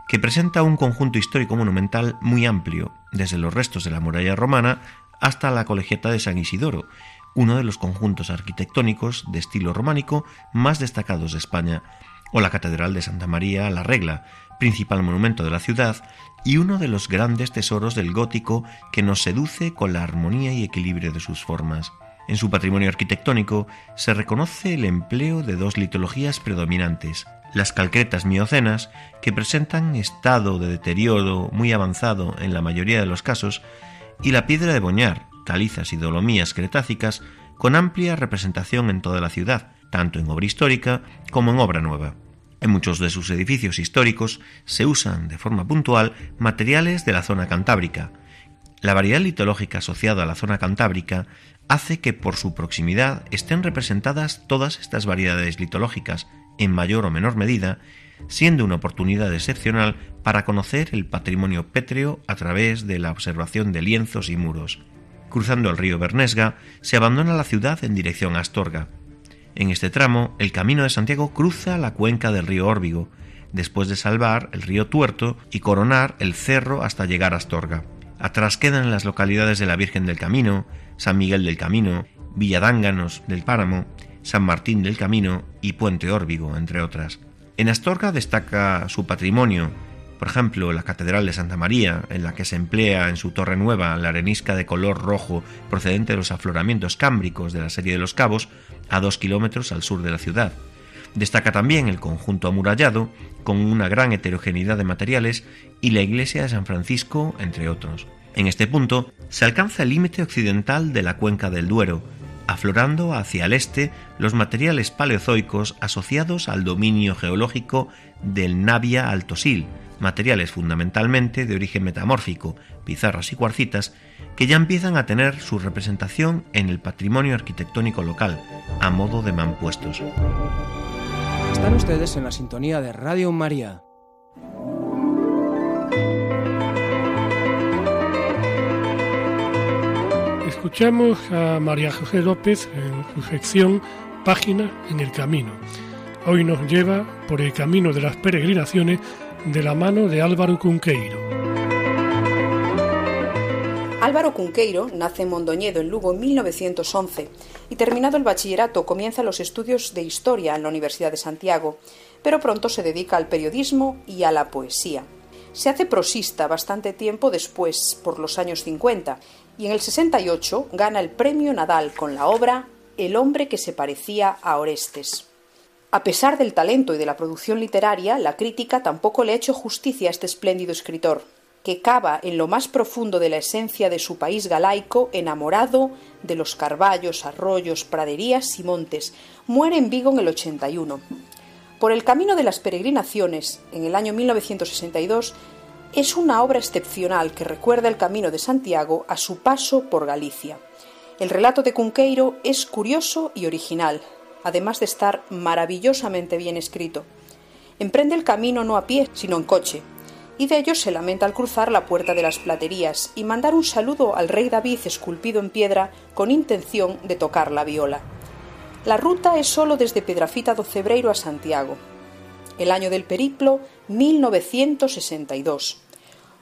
Speaker 4: que presenta un conjunto histórico monumental muy amplio, desde los restos de la muralla romana hasta la colegiata de San Isidoro, uno de los conjuntos arquitectónicos de estilo románico más destacados de España, o la Catedral de Santa María la Regla, principal monumento de la ciudad y uno de los grandes tesoros del gótico que nos seduce con la armonía y equilibrio de sus formas. En su patrimonio arquitectónico se reconoce el empleo de dos litologías predominantes, las calcretas miocenas, que presentan estado de deterioro muy avanzado en la mayoría de los casos, y la piedra de Boñar, calizas y dolomías cretácicas con amplia representación en toda la ciudad, tanto en obra histórica como en obra nueva. En muchos de sus edificios históricos se usan de forma puntual materiales de la zona cantábrica. La variedad litológica asociada a la zona cantábrica hace que por su proximidad estén representadas todas estas variedades litológicas, en mayor o menor medida, siendo una oportunidad excepcional para conocer el patrimonio pétreo a través de la observación de lienzos y muros. Cruzando el río Bernesga, se abandona la ciudad en dirección a Astorga. En este tramo, el Camino de Santiago cruza la cuenca del río Órbigo, después de salvar el río Tuerto y coronar el cerro hasta llegar a Astorga. Atrás quedan las localidades de la Virgen del Camino, San Miguel del Camino, Villadánganos del Páramo, San Martín del Camino y Puente Órbigo, entre otras. En Astorga destaca su patrimonio, por ejemplo, la Catedral de Santa María, en la que se emplea en su torre nueva la arenisca de color rojo procedente de los afloramientos cámbricos de la serie de los Cabos, a dos kilómetros al sur de la ciudad. Destaca también el conjunto amurallado, con una gran heterogeneidad de materiales, y la iglesia de San Francisco, entre otros. En este punto se alcanza el límite occidental de la cuenca del Duero, aflorando hacia el este los materiales paleozoicos asociados al dominio geológico del Navia Altosil, materiales fundamentalmente de origen metamórfico, pizarras y cuarcitas, que ya empiezan a tener su representación en el patrimonio arquitectónico local, a modo de mampuestos.
Speaker 9: Están ustedes en la sintonía de Radio María.
Speaker 1: Escuchamos a María José López en su sección Página en el Camino Hoy nos lleva por el camino de las peregrinaciones de la mano de Álvaro Cunqueiro.
Speaker 2: Álvaro Cunqueiro nace en Mondoñedo, en Lugo, en 1911 y terminado el bachillerato comienza los estudios de historia en la Universidad de Santiago, pero pronto se dedica al periodismo y a la poesía. Se hace prosista bastante tiempo después, por los años 50, y en el 68 gana el premio Nadal con la obra El hombre que se parecía a Orestes. A pesar del talento y de la producción literaria, la crítica tampoco le ha hecho justicia a este espléndido escritor, que cava en lo más profundo de la esencia de su país galaico, enamorado de los carballos, arroyos, praderías y montes. Muere en Vigo en el 81. Por el camino de las peregrinaciones, en el año 1962, es una obra excepcional que recuerda el camino de Santiago a su paso por Galicia. El relato de Cunqueiro es curioso y original, además de estar maravillosamente bien escrito. Emprende el camino no a pie, sino en coche, y de ello se lamenta al cruzar la puerta de las platerías y mandar un saludo al rey David esculpido en piedra con intención de tocar la viola. La ruta es solo desde Pedrafita do Cebreiro a Santiago. El año del periplo, 1962.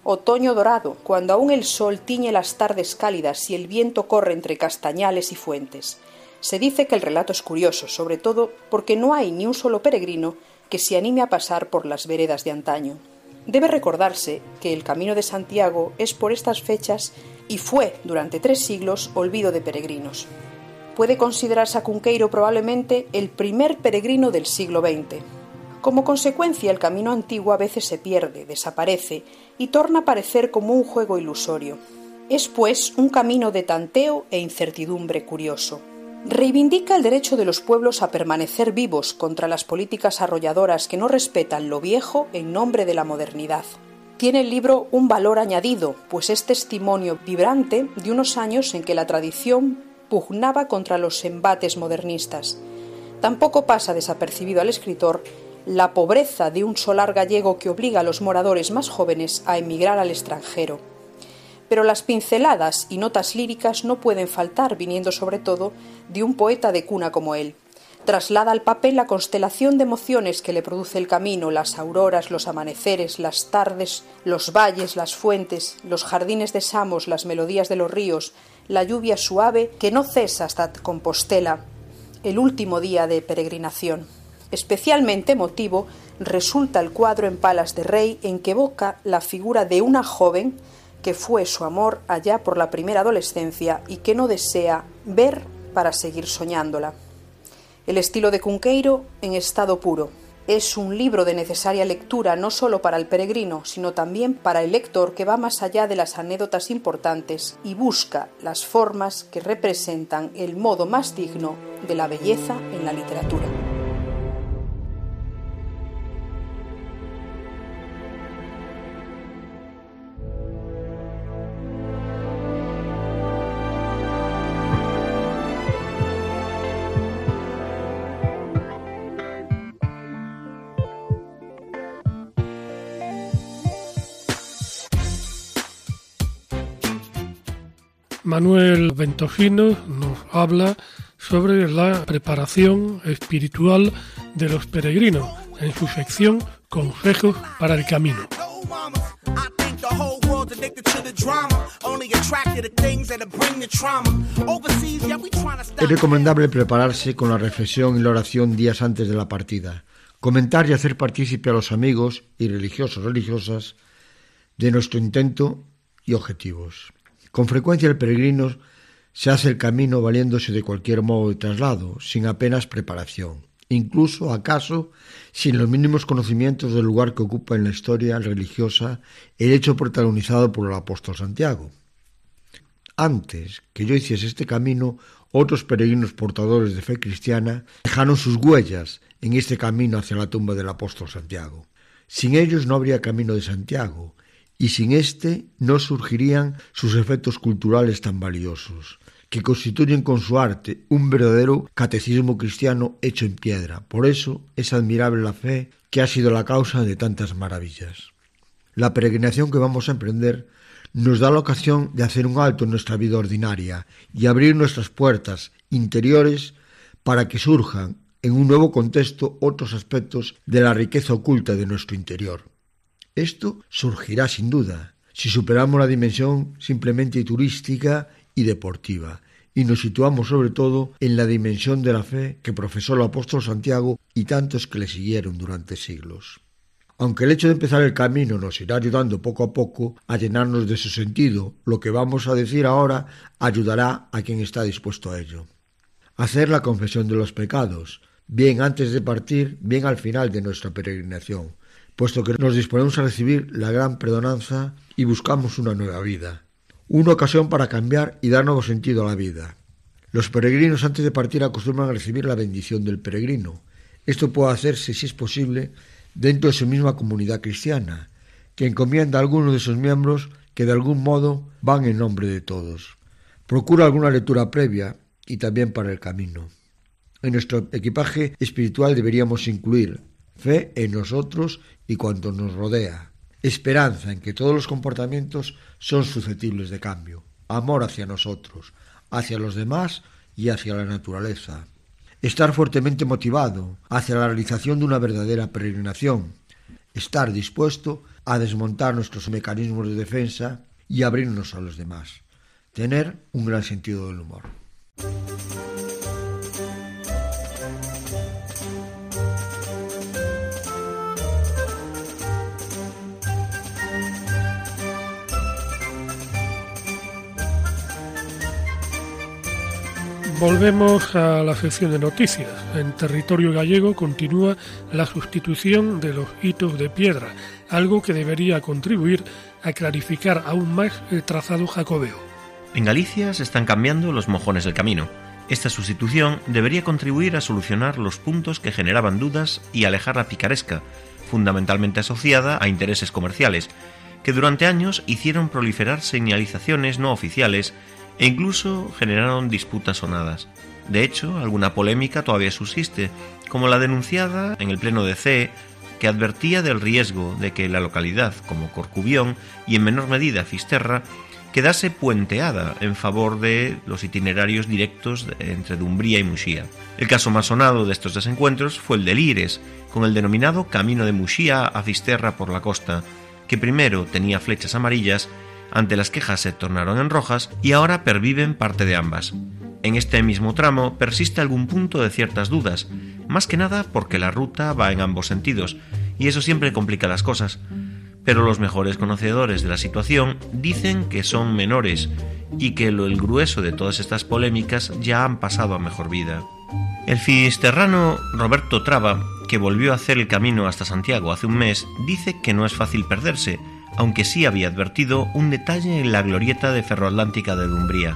Speaker 2: Otoño dorado, cuando aún el sol tiñe las tardes cálidas y el viento corre entre castañales y fuentes. Se dice que el relato es curioso, sobre todo porque no hay ni un solo peregrino que se anime a pasar por las veredas de antaño. Debe recordarse que el Camino de Santiago es por estas fechas y fue durante tres siglos olvido de peregrinos. Puede considerarse a Cunqueiro probablemente el primer peregrino del siglo XX. Como consecuencia, el camino antiguo a veces se pierde, desaparece y torna a parecer como un juego ilusorio. Es, pues, un camino de tanteo e incertidumbre curioso reivindica el derecho de los pueblos a permanecer vivos contra las políticas arrolladoras que no respetan lo viejo en nombre de la modernidad. Tiene el libro un valor añadido, pues es testimonio vibrante de unos años en que la tradición pugnaba contra los embates modernistas. Tampoco pasa desapercibido al escritor la pobreza de un solar gallego que obliga a los moradores más jóvenes a emigrar al extranjero pero las pinceladas y notas líricas no pueden faltar, viniendo sobre todo de un poeta de cuna como él. Traslada al papel la constelación de emociones que le produce el camino, las auroras, los amaneceres, las tardes, los valles, las fuentes, los jardines de Samos, las melodías de los ríos, la lluvia suave que no cesa hasta Compostela, el último día de peregrinación. Especialmente emotivo resulta el cuadro en Palas de Rey en que evoca la figura de una joven que fue su amor allá por la primera adolescencia y que no desea ver para seguir soñándola. El estilo de Cunqueiro en estado puro. Es un libro de necesaria lectura no solo para el peregrino, sino también para el lector que va más allá de las anécdotas importantes y busca las formas que representan el modo más digno de la belleza en la literatura.
Speaker 1: Manuel Ventofino nos habla sobre la preparación espiritual de los peregrinos en su sección Consejos para el Camino.
Speaker 3: Es recomendable prepararse con la reflexión y la oración días antes de la partida, comentar y hacer partícipe a los amigos y religiosos religiosas de nuestro intento y objetivos. Con frecuencia el peregrino se hace el camino valiéndose de cualquier modo de traslado, sin apenas preparación, incluso acaso sin los mínimos conocimientos del lugar que ocupa en la historia religiosa el hecho protagonizado por el apóstol Santiago. Antes que yo hiciese este camino, otros peregrinos portadores de fe cristiana dejaron sus huellas en este camino hacia la tumba del apóstol Santiago. Sin ellos no habría camino de Santiago, y sin éste no surgirían sus efectos culturales tan valiosos, que constituyen con su arte un verdadero catecismo cristiano hecho en piedra. Por eso es admirable la fe que ha sido la causa de tantas maravillas. La peregrinación que vamos a emprender nos da la ocasión de hacer un alto en nuestra vida ordinaria y abrir nuestras puertas interiores para que surjan en un nuevo contexto otros aspectos de la riqueza oculta de nuestro interior. Esto surgirá sin duda si superamos la dimensión simplemente turística y deportiva y nos situamos sobre todo en la dimensión de la fe que profesó el apóstol Santiago y tantos que le siguieron durante siglos. Aunque el hecho de empezar el camino nos irá ayudando poco a poco a llenarnos de su sentido, lo que vamos a decir ahora ayudará a quien está dispuesto a ello. Hacer la confesión de los pecados, bien antes de partir, bien al final de nuestra peregrinación, puesto que nos disponemos a recibir la gran perdonanza y buscamos una nueva vida, una ocasión para cambiar y dar nuevo sentido a la vida. Los peregrinos antes de partir acostumbran a recibir la bendición del peregrino. Esto puede hacerse, si es posible, dentro de su misma comunidad cristiana, que encomienda a alguno de sus miembros que de algún modo van en nombre de todos. Procura alguna lectura previa y también para el camino. En nuestro equipaje espiritual deberíamos incluir fe en nosotros y cuanto nos rodea, esperanza en que todos los comportamientos son susceptibles de cambio, amor hacia nosotros, hacia los demás y hacia la naturaleza, estar fuertemente motivado hacia la realización de una verdadera peregrinación, estar dispuesto a desmontar nuestros mecanismos de defensa y abrirnos a los demás, tener un gran sentido del humor.
Speaker 1: Volvemos a la sección de noticias. En territorio gallego continúa la sustitución de los hitos de piedra, algo que debería contribuir a clarificar aún más el trazado jacobeo.
Speaker 4: En Galicia se están cambiando los mojones del camino. Esta sustitución debería contribuir a solucionar los puntos que generaban dudas y alejar la picaresca, fundamentalmente asociada a intereses comerciales, que durante años hicieron proliferar señalizaciones no oficiales e incluso generaron disputas sonadas. De hecho, alguna polémica todavía subsiste, como la denunciada en el Pleno de CE, que advertía del riesgo de que la localidad, como Corcubión y en menor medida Fisterra, quedase puenteada en favor de los itinerarios directos entre Dumbría y Muxía. El caso más sonado de estos desencuentros fue el de Lires, con el denominado Camino de Muxía a Fisterra por la costa, que primero tenía flechas amarillas ante las quejas se tornaron en rojas y ahora perviven parte de ambas. En este mismo tramo persiste algún punto de ciertas dudas, más que nada porque la ruta va en ambos sentidos, y eso siempre complica las cosas. Pero los mejores conocedores de la situación dicen que son menores y que lo el grueso de todas estas polémicas ya han pasado a mejor vida. El finisterrano Roberto Traba, que volvió a hacer el camino hasta Santiago hace un mes, dice que no es fácil perderse, aunque sí había advertido un detalle en la glorieta de Ferroatlántica de Dumbría,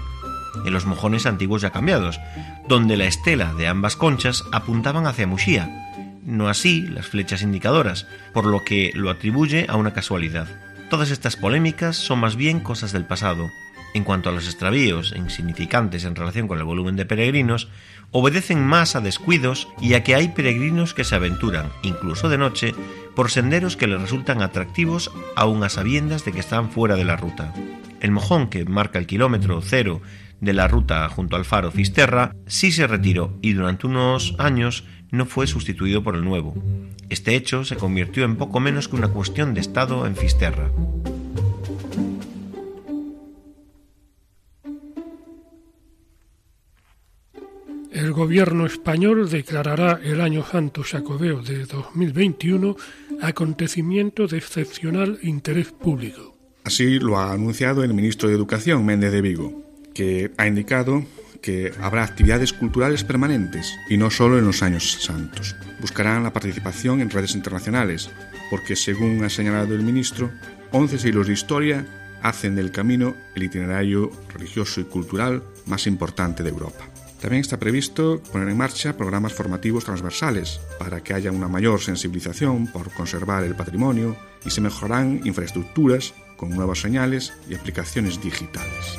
Speaker 4: en los mojones antiguos ya cambiados, donde la estela de ambas conchas apuntaban hacia Muxía, no así las flechas indicadoras, por lo que lo atribuye a una casualidad. Todas estas polémicas son más bien cosas del pasado. En cuanto a los extravíos insignificantes en relación con el volumen de peregrinos, obedecen más a descuidos y a que hay peregrinos que se aventuran, incluso de noche, por senderos que les resultan atractivos aun a sabiendas de que están fuera de la ruta. El mojón que marca el kilómetro cero de la ruta junto al faro Fisterra sí se retiró y durante unos años no fue sustituido por el nuevo. Este hecho se convirtió en poco menos que una cuestión de Estado en Fisterra.
Speaker 1: El gobierno español declarará el Año Santo Jacobeo de 2021 acontecimiento de excepcional interés público.
Speaker 6: Así lo ha anunciado el ministro de Educación, Méndez de Vigo, que ha indicado que habrá actividades culturales permanentes y no solo en los años santos. Buscarán la participación en redes internacionales, porque según ha señalado el ministro, 11 siglos de historia hacen del camino el itinerario religioso y cultural más importante de Europa. También está previsto poner en marcha programas formativos transversales para que haya una mayor sensibilización por conservar el patrimonio y se mejorarán infraestructuras con nuevas señales y aplicaciones digitales.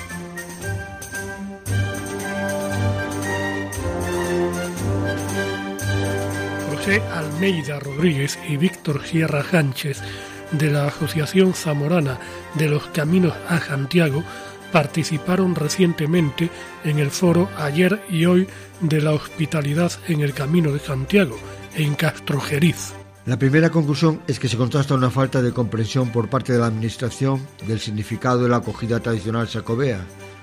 Speaker 1: José Almeida Rodríguez y Víctor Sierra Sánchez de la Asociación Zamorana de los Caminos a Santiago participaron recientemente en el foro ayer y hoy de la hospitalidad en el Camino de Santiago, en Castrojeriz.
Speaker 3: La primera conclusión es que se contrasta una falta de comprensión por parte de la Administración del significado de la acogida tradicional sacobea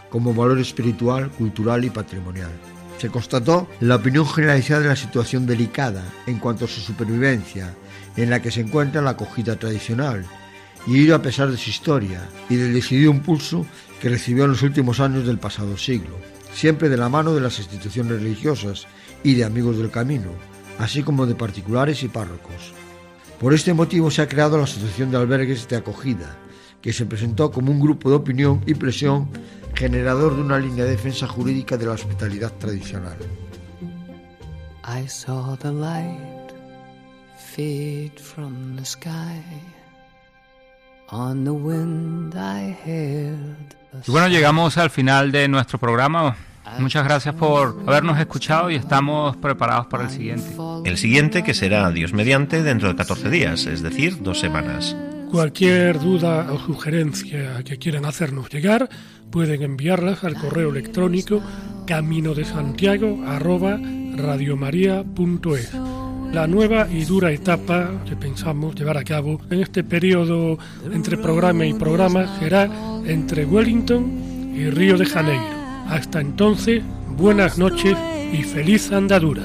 Speaker 3: como valor espiritual, cultural y patrimonial. Se constató la opinión generalizada de la situación delicada en cuanto a su supervivencia, en la que se encuentra la acogida tradicional, y ello a pesar de su historia y del decidido impulso que recibió en los últimos años del pasado siglo, siempre de la mano de las instituciones religiosas y de amigos del camino, así como de particulares y párrocos. Por este motivo se ha creado la Asociación de Albergues de Acogida, que se presentó como un grupo de opinión y presión generador de una línea de defensa jurídica de la hospitalidad tradicional.
Speaker 5: Y bueno, llegamos al final de nuestro programa. Muchas gracias por habernos escuchado y estamos preparados para el siguiente.
Speaker 4: El siguiente que será Dios mediante dentro de 14 días, es decir, dos semanas.
Speaker 1: Cualquier duda o sugerencia que quieran hacernos llegar, pueden enviarlas al correo electrónico camino de Santiago la nueva y dura etapa que pensamos llevar a cabo en este periodo entre programa y programa será entre Wellington y Río de Janeiro. Hasta entonces, buenas noches y feliz andadura.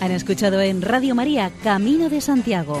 Speaker 10: Han escuchado en Radio María Camino de Santiago,